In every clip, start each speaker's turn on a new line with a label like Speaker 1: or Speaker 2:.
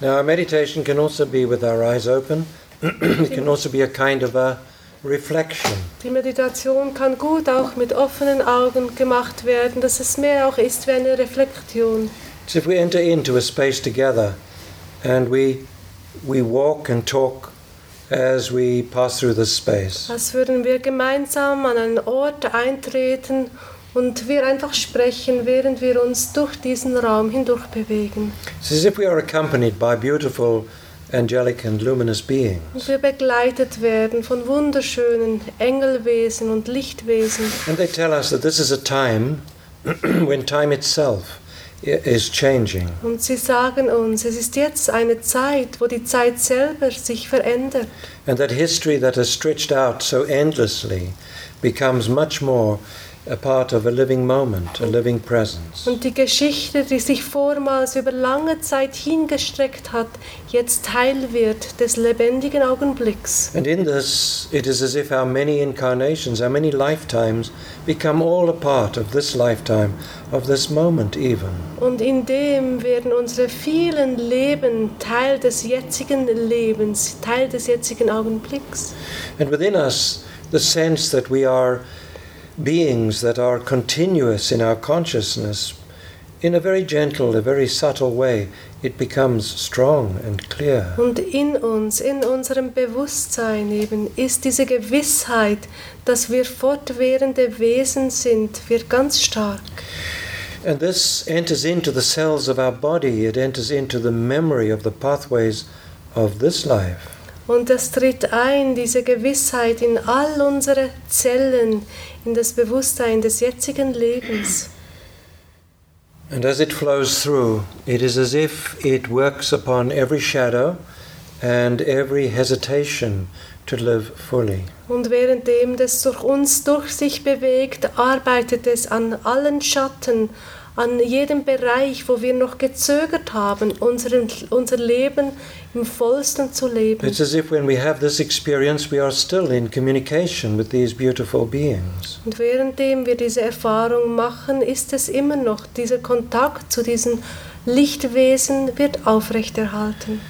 Speaker 1: Now, our meditation can also be with our eyes open. it can also be a kind of a reflection.
Speaker 2: Die Meditation kann gut auch mit offenen Augen gemacht werden, dass es mehr auch ist wie eine Reflexion.
Speaker 1: It's if we enter into a space together and we, we walk and talk as we pass through this space.
Speaker 2: Als würden wir gemeinsam an einen Ort eintreten und wir einfach sprechen, während wir uns durch diesen Raum hindurch bewegen.
Speaker 1: It's as if we are accompanied by beautiful, angelic, and luminous beings.
Speaker 2: Und wir begleitet werden von wunderschönen Engelwesen und Lichtwesen.
Speaker 1: And they tell us that this is a time when time itself is changing.
Speaker 2: Und sie sagen uns, es ist jetzt eine Zeit, wo die Zeit selber sich verändert.
Speaker 1: And that history that has stretched out so endlessly becomes much more a part of a living moment, a living presence.
Speaker 2: Und die Geschichte, die sich vormals über lange Zeit hingestreckt hat, jetzt Teil wird des lebendigen Augenblicks.
Speaker 1: And in this, it is as if our many incarnations, our many lifetimes, become all a part of this lifetime, of this moment even.
Speaker 2: Und in dem werden unsere vielen Leben Teil des jetzigen Lebens, Teil des jetzigen Augenblicks.
Speaker 1: And within us, the sense that we are beings that are continuous in our consciousness, in a very gentle, a very subtle way, it becomes strong and clear.
Speaker 2: Und in uns, in unserem Bewusstsein eben, ist diese Gewissheit, dass wir fortwährende Wesen sind, wird ganz stark.
Speaker 1: And this enters into the cells of our body, it enters into the memory of the pathways of this life.
Speaker 2: Und das tritt ein, diese Gewissheit in all unsere Zellen, in das Bewusstsein des jetzigen Lebens.
Speaker 1: And as it flows through, it is as if it works upon every shadow and every hesitation to live fully.
Speaker 2: Und währenddem das durch uns durch sich bewegt, arbeitet es an allen Schatten, an jedem Bereich, wo wir noch gezögert haben, unseren, unser Leben im vollsten zu leben.
Speaker 1: It's as if when we have this experience, we are still in communication with these beautiful beings.
Speaker 2: Und währenddem wir diese Erfahrung machen, ist es immer noch, dieser Kontakt zu diesen Lichtwesen wird aufrechterhalten.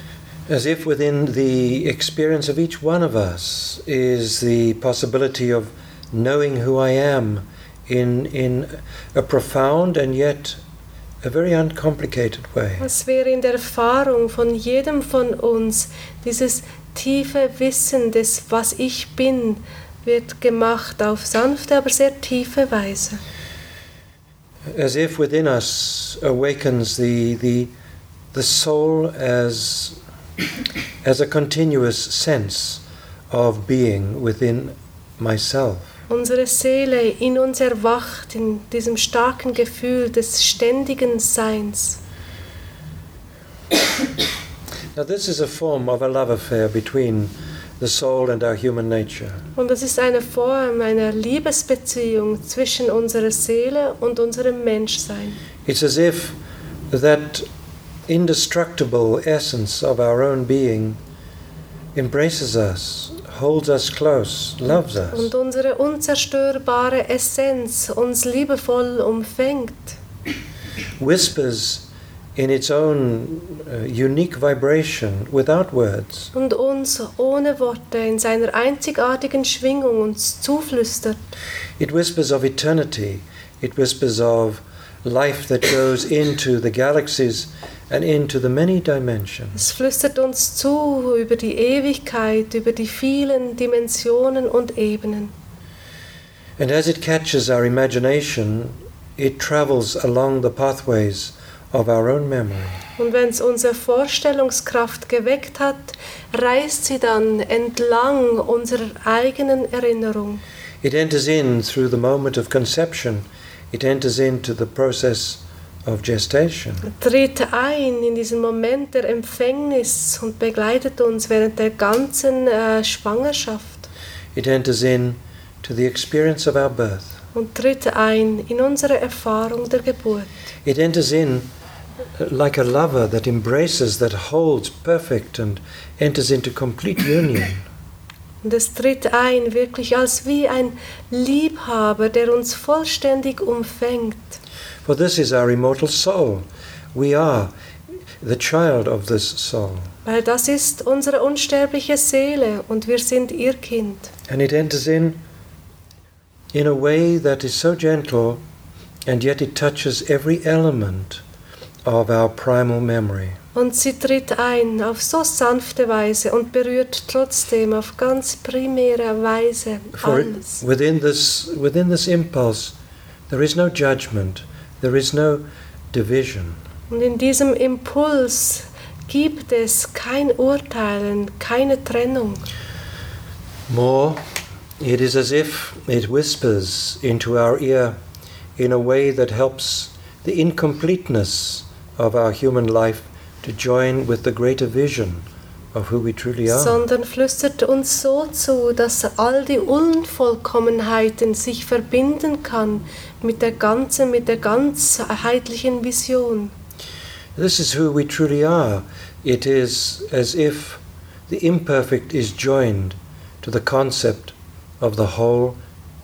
Speaker 1: As if within the experience of each one of us is the possibility of knowing who I am in, in a profound and yet a very uncomplicated way.
Speaker 2: Es wäre in der Erfahrung von jedem von uns dieses tiefe Wissen des, was ich bin, wird gemacht auf sanfte, aber sehr tiefe Weise.
Speaker 1: As if within us awakens the, the, the soul as, as a continuous sense of being within myself.
Speaker 2: Unsere Seele in uns erwacht in diesem starken Gefühl des ständigen Seins.
Speaker 1: Now, this is a form of a love affair between the soul and our human nature.
Speaker 2: Und das ist eine Form einer Liebesbeziehung zwischen unserer Seele und unserem Menschsein.
Speaker 1: It's as if that indestructible essence of our own being embraces us, holds us close, loves us.
Speaker 2: Und unsere unzerstörbare Essenz uns liebevoll umfängt.
Speaker 1: whispers in its own uh, unique vibration without words.
Speaker 2: und uns ohne Worte in seiner einzigartigen Schwingung uns zuflüstert.
Speaker 1: It whispers of eternity, it whispers of life that goes into the galaxies and into the many dimensions.
Speaker 2: Es flüstert uns zu über die Ewigkeit, über die vielen Dimensionen und Ebenen.
Speaker 1: And as it catches our imagination, it travels along the pathways of our own memory.
Speaker 2: Und wenn es unsere Vorstellungskraft geweckt hat, reist sie dann entlang unserer eigenen Erinnerung.
Speaker 1: It enters in through the moment of conception, it enters into the process of gestation.
Speaker 2: tritt ein in diesen Moment der Empfängnis und begleitet uns während der ganzen äh, Schwangerschaft
Speaker 1: It enters in to the experience of our birth.
Speaker 2: und tritt ein in unsere Erfahrung der Geburt.
Speaker 1: It enters in uh, like a lover that embraces, that holds perfect and enters into complete union.
Speaker 2: Und es tritt ein wirklich als wie ein Liebhaber, der uns vollständig umfängt.
Speaker 1: For this is our immortal soul. We are the child of this soul.
Speaker 2: Weil das ist unsere unsterbliche Seele und wir sind ihr Kind.
Speaker 1: And it enters in in a way that is so gentle and yet it touches every element of our primal memory.
Speaker 2: Und sie tritt ein auf so sanfte Weise und berührt trotzdem auf ganz primäre Weise
Speaker 1: For
Speaker 2: alles.
Speaker 1: within this within this impulse there is no judgment, there is no division.
Speaker 2: Und in diesem Impuls gibt es kein Urteilen, keine Trennung.
Speaker 1: More, it is as if it whispers into our ear in a way that helps the incompleteness of our human life to join with the greater vision of who we truly are.
Speaker 2: sondern flüstert uns so zu, dass all die Unvollkommenheiten sich verbinden kann mit der ganzen, mit der ganzheitlichen Vision.
Speaker 1: This is who we truly are. It is as if the imperfect is joined to the concept of the whole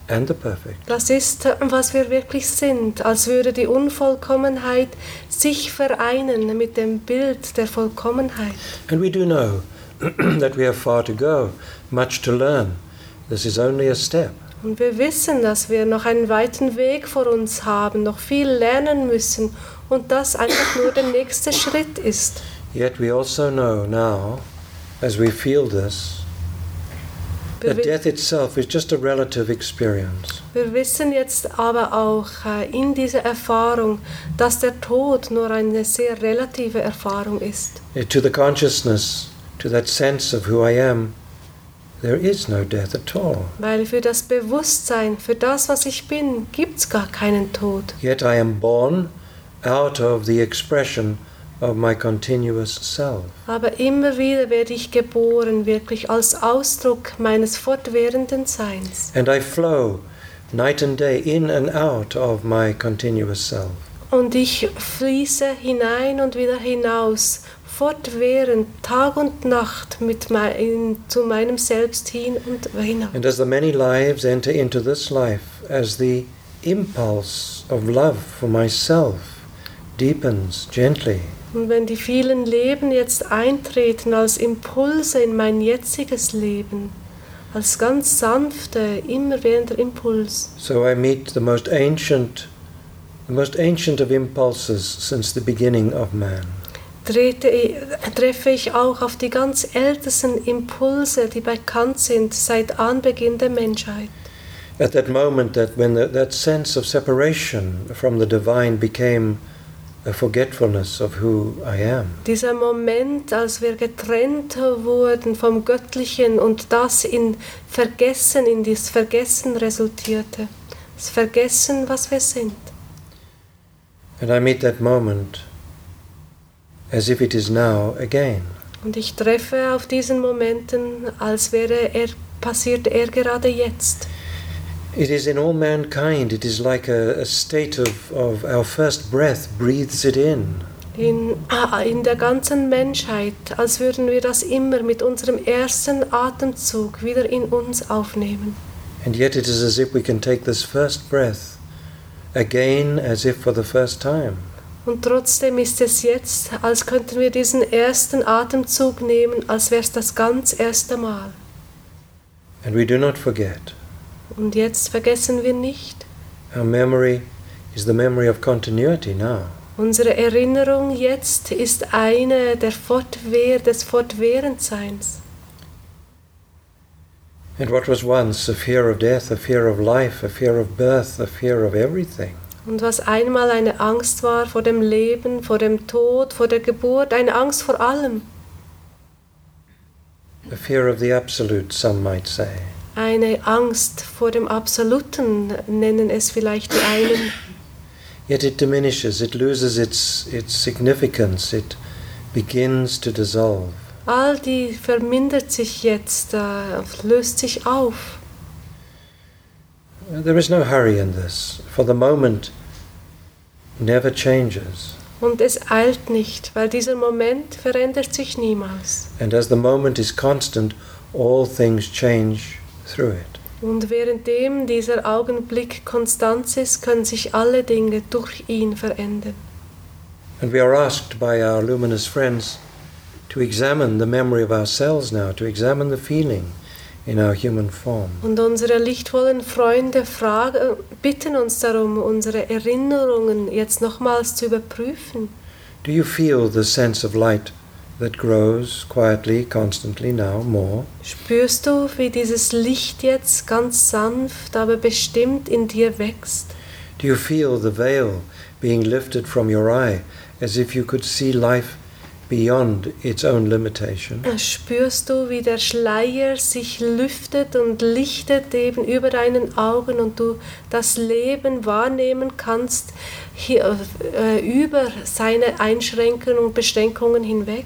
Speaker 1: and the perfect.
Speaker 2: Das ist, was wir wirklich sind, als würde die Unvollkommenheit sich vereinen mit dem Bild der Vollkommenheit.
Speaker 1: And we do know that we have far to go, much to learn. This is only a step.
Speaker 2: Und wir wissen, dass wir noch einen weiten Weg vor uns haben, noch viel lernen müssen und das einfach nur der nächste Schritt ist.
Speaker 1: Yet we also know now, as we feel this, that death itself is just a relative experience.
Speaker 2: wir wissen jetzt aber auch äh, in dieser Erfahrung, dass der Tod nur eine sehr relative Erfahrung ist.
Speaker 1: Uh, To the consciousness, to that sense of who I am, there is no death at all.
Speaker 2: Weil für das Bewusstsein, für das, was ich bin, gibt es gar keinen Tod.
Speaker 1: Yet I am born out of the expression of my continuous self.
Speaker 2: Aber immer wieder werde ich geboren, wirklich als Ausdruck meines fortwährenden Seins.
Speaker 1: And I flow night and day in and out of my continuous self.
Speaker 2: Und ich fließe hinein und wieder hinaus, fortwährend, Tag und Nacht mit mein, zu meinem Selbst hin und hinaus.
Speaker 1: And as the many lives enter into this life, as the impulse of love for myself deepens gently,
Speaker 2: Und wenn die vielen Leben jetzt eintreten als Impulse in mein jetziges Leben, als ganz sanfte, immerwährender Impuls,
Speaker 1: so I meet the most ancient, the most ancient of impulses since the beginning of man.
Speaker 2: trete, treffe ich auch auf die ganz ältesten Impulse, die bekannt sind seit Anbeginn der Menschheit.
Speaker 1: At that moment, that when the, that sense of separation from the divine became forgetfulness of who I am.
Speaker 2: Dieser Moment, als wir getrennt wurden vom Göttlichen und das in Vergessen, in das Vergessen resultierte. Das Vergessen, was wir sind.
Speaker 1: And I meet that moment as if it is now again.
Speaker 2: Und ich treffe auf diesen Momenten, als wäre er, passiert er gerade jetzt.
Speaker 1: It is in all mankind, it is like a, a state of, of our first breath breathes it in.
Speaker 2: In, ah, in der ganzen Menschheit, als würden wir das immer mit unserem ersten Atemzug wieder in uns aufnehmen.
Speaker 1: And yet it is as if we can take this first breath again as if for the first time.
Speaker 2: Und trotzdem ist es jetzt, als könnten wir diesen ersten Atemzug nehmen, als wäre es das ganz erste Mal.
Speaker 1: And we do not forget.
Speaker 2: Und jetzt vergessen wir nicht,
Speaker 1: Our memory is the memory of continuity now.
Speaker 2: unsere Erinnerung jetzt ist eine der Fortwehr, des Fortwährendseins.
Speaker 1: And what was once a fear of death, a fear of life, a fear of birth, a fear of everything,
Speaker 2: Und was einmal eine Angst war vor dem Leben, vor dem Tod, vor der Geburt, eine Angst vor allem,
Speaker 1: a fear of the absolute, some might say,
Speaker 2: eine Angst vor dem Absoluten, nennen es vielleicht die einen,
Speaker 1: yet it diminishes, it loses its, its significance, it begins to dissolve.
Speaker 2: All die vermindert sich jetzt, äh, löst sich auf.
Speaker 1: There is no hurry in this, for the moment never changes.
Speaker 2: Und es eilt nicht, weil dieser Moment verändert sich niemals.
Speaker 1: And as the moment is constant, all things change through it.
Speaker 2: Und währenddem dieser Augenblick konstant ist, können sich alle Dinge durch ihn verändern.
Speaker 1: And we are asked by our luminous friends to examine the memory of ourselves now, to examine the feeling in our human form.
Speaker 2: Und unsere lichtvollen Freunde fragen, bitten uns darum, unsere Erinnerungen jetzt nochmals zu überprüfen.
Speaker 1: Do you feel the sense of light that grows quietly, constantly now, more?
Speaker 2: Spürst du, wie dieses Licht jetzt ganz sanft, aber bestimmt in dir wächst?
Speaker 1: Do you feel the veil being lifted from your eye as if you could see life beyond its own limitation?
Speaker 2: Spürst du, wie der Schleier sich lüftet und lichtet eben über deinen Augen und du das Leben wahrnehmen kannst hier, äh, über seine Einschränkungen und Beschränkungen hinweg?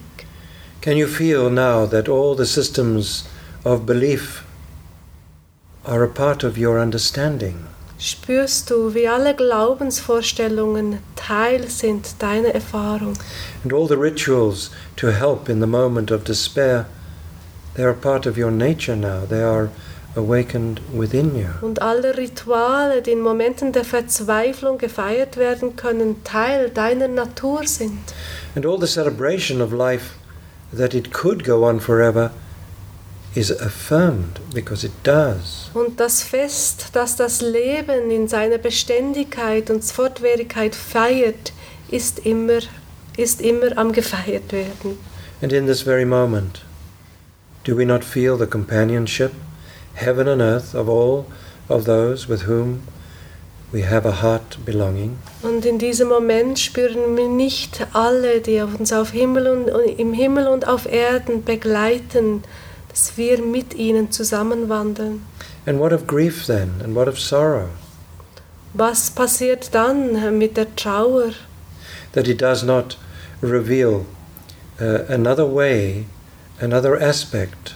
Speaker 1: Can you feel now that all the systems of belief are a part of your understanding?
Speaker 2: Spürst du, wie alle Glaubensvorstellungen Teil sind deiner Erfahrung?
Speaker 1: And all the rituals to help in the moment of despair, they are part of your nature now. They are awakened within you.
Speaker 2: Und alle Rituale, die in Momenten der Verzweiflung gefeiert werden können, Teil deiner Natur sind.
Speaker 1: And all the celebration of life that it could go on forever is affirmed because it does.
Speaker 2: Und das Fest, das das Leben in seiner Beständigkeit und Fortwährigkeit feiert, ist immer, ist immer am gefeiert werden.
Speaker 1: And in this very moment, do we not feel the companionship, heaven and earth, of all of those with whom we have a heart belonging?
Speaker 2: Und in diesem Moment spüren wir nicht alle, die uns auf Himmel und, im Himmel und auf Erden begleiten, dass wir mit ihnen zusammenwandeln.
Speaker 1: And what of grief then? And what of sorrow?
Speaker 2: Was passiert dann mit der Trauer?
Speaker 1: That it does not reveal uh, another way, another aspect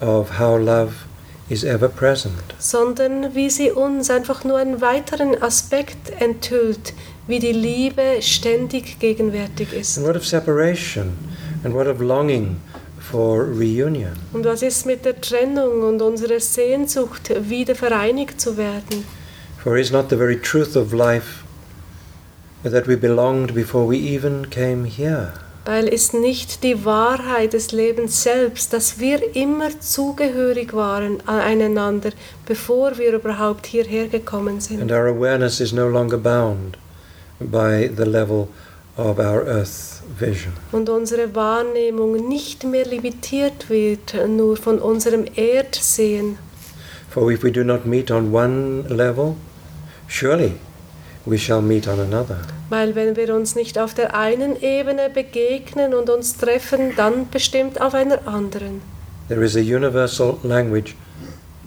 Speaker 1: of how love is ever present.
Speaker 2: Sondern wie sie uns einfach nur einen weiteren Aspekt enthüllt, wie die Liebe ständig gegenwärtig ist.
Speaker 1: And what of separation? And what of longing for reunion?
Speaker 2: Und was ist mit der Trennung und unserer Sehnsucht, wieder vereinigt zu werden?
Speaker 1: For is not the very truth of life that we belonged before we even came here?
Speaker 2: Weil ist nicht die Wahrheit des Lebens selbst, dass wir immer zugehörig waren aneinander, bevor wir überhaupt hierher gekommen sind.
Speaker 1: And our awareness is no longer bound by the level of our earth vision.
Speaker 2: Und unsere Wahrnehmung nicht mehr limitiert wird nur von unserem Erdsehen.
Speaker 1: For if we do not meet on one level, surely we shall meet on another.
Speaker 2: Weil wenn wir uns nicht auf der einen Ebene begegnen und uns treffen, dann bestimmt auf einer anderen.
Speaker 1: There is a universal language,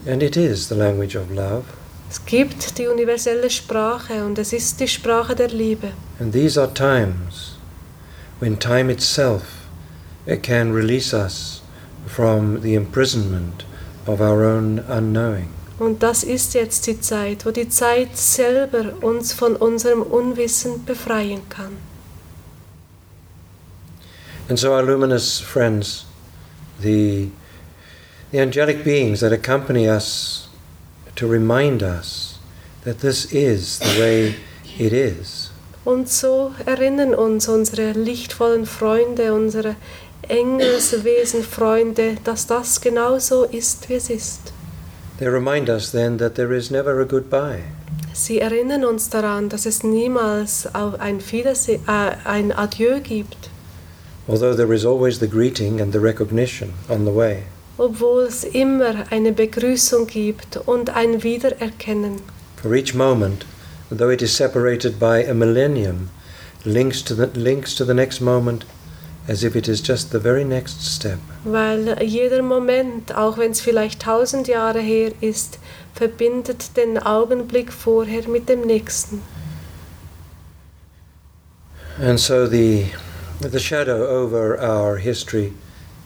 Speaker 1: and it is the language of love.
Speaker 2: Es gibt die universelle Sprache und es ist die Sprache der Liebe.
Speaker 1: And these are times when time itself uh, can release us from the imprisonment of our own unknowing.
Speaker 2: Und das ist jetzt die Zeit, wo die Zeit selber uns von unserem Unwissen befreien kann.
Speaker 1: And so, our luminous friends, the, the angelic beings that accompany us to remind us that this is the way it is.
Speaker 2: Und so erinnern uns unsere lichtvollen Freunde, unsere Engelswesenfreunde, dass das genau so ist, wie es ist.
Speaker 1: They remind us then that there is never a goodbye.
Speaker 2: Sie erinnern uns daran, dass es niemals ein, Wiederse äh, ein Adieu gibt.
Speaker 1: Although there is always the greeting and the recognition on the way.
Speaker 2: Obwohl es immer eine Begrüßung gibt und ein Wiedererkennen.
Speaker 1: For each moment, though it is separated by a millennium, links to the, links to the next moment as if it is just the very next step.
Speaker 2: Weil jeder Moment, auch wenn es vielleicht tausend Jahre her ist, verbindet den Augenblick vorher mit dem nächsten.
Speaker 1: And so the, the shadow over our history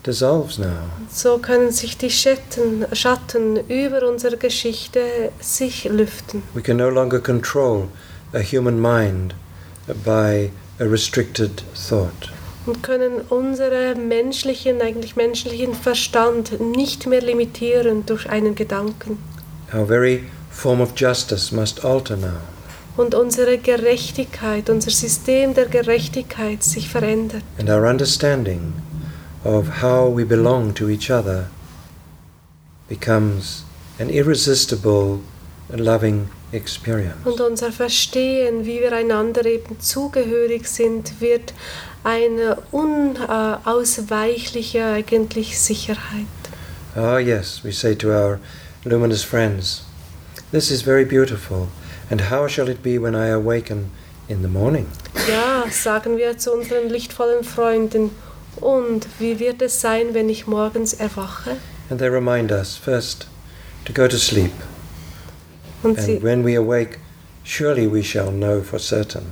Speaker 1: dissolves now.
Speaker 2: So können sich die Schatten, Schatten über unsere Geschichte sich lüften.
Speaker 1: We can no longer control a human mind by a restricted thought.
Speaker 2: und können unseren menschlichen, eigentlich menschlichen Verstand nicht mehr limitieren durch einen Gedanken.
Speaker 1: Our very form of justice must alter now.
Speaker 2: Und unsere Gerechtigkeit, unser System der Gerechtigkeit sich verändert.
Speaker 1: And our understanding of how we belong to each other becomes an irresistible, loving experience.
Speaker 2: Und unser Verstehen, wie wir einander eben zugehörig sind, wird eine unausweichliche eigentlich Sicherheit.
Speaker 1: Ah, yes, we say to our luminous friends, this is very beautiful, and how shall it be when I awaken in the morning?
Speaker 2: Ja, sagen wir zu unseren lichtvollen Freunden, und wie wird es sein, wenn ich morgens erwache?
Speaker 1: And they remind us first to go to sleep,
Speaker 2: Und
Speaker 1: and when we awake, surely we shall know for certain.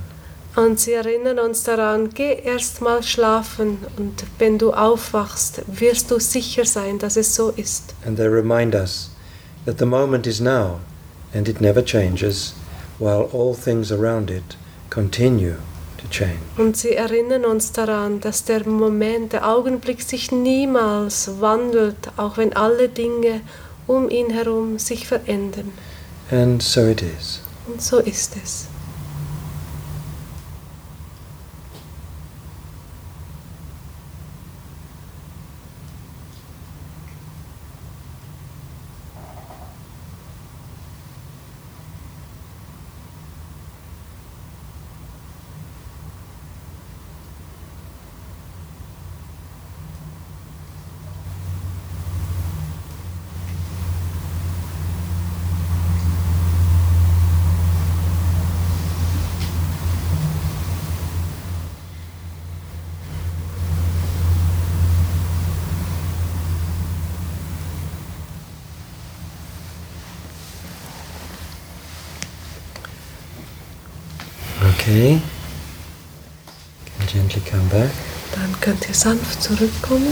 Speaker 2: und sie erinnern uns daran, geh erst mal schlafen und wenn du aufwachst, wirst du sicher sein, dass es so ist.
Speaker 1: And they remind us that the moment is now, and it never changes, while all things around it continue.
Speaker 2: Und sie erinnern uns daran, dass der Moment, der Augenblick sich niemals wandelt, auch wenn alle Dinge um ihn herum sich verändern.
Speaker 1: And so it is.
Speaker 2: Und so ist es.
Speaker 1: Okay. Can gently come back.
Speaker 2: Dann könnt ihr sanft zurückkommen.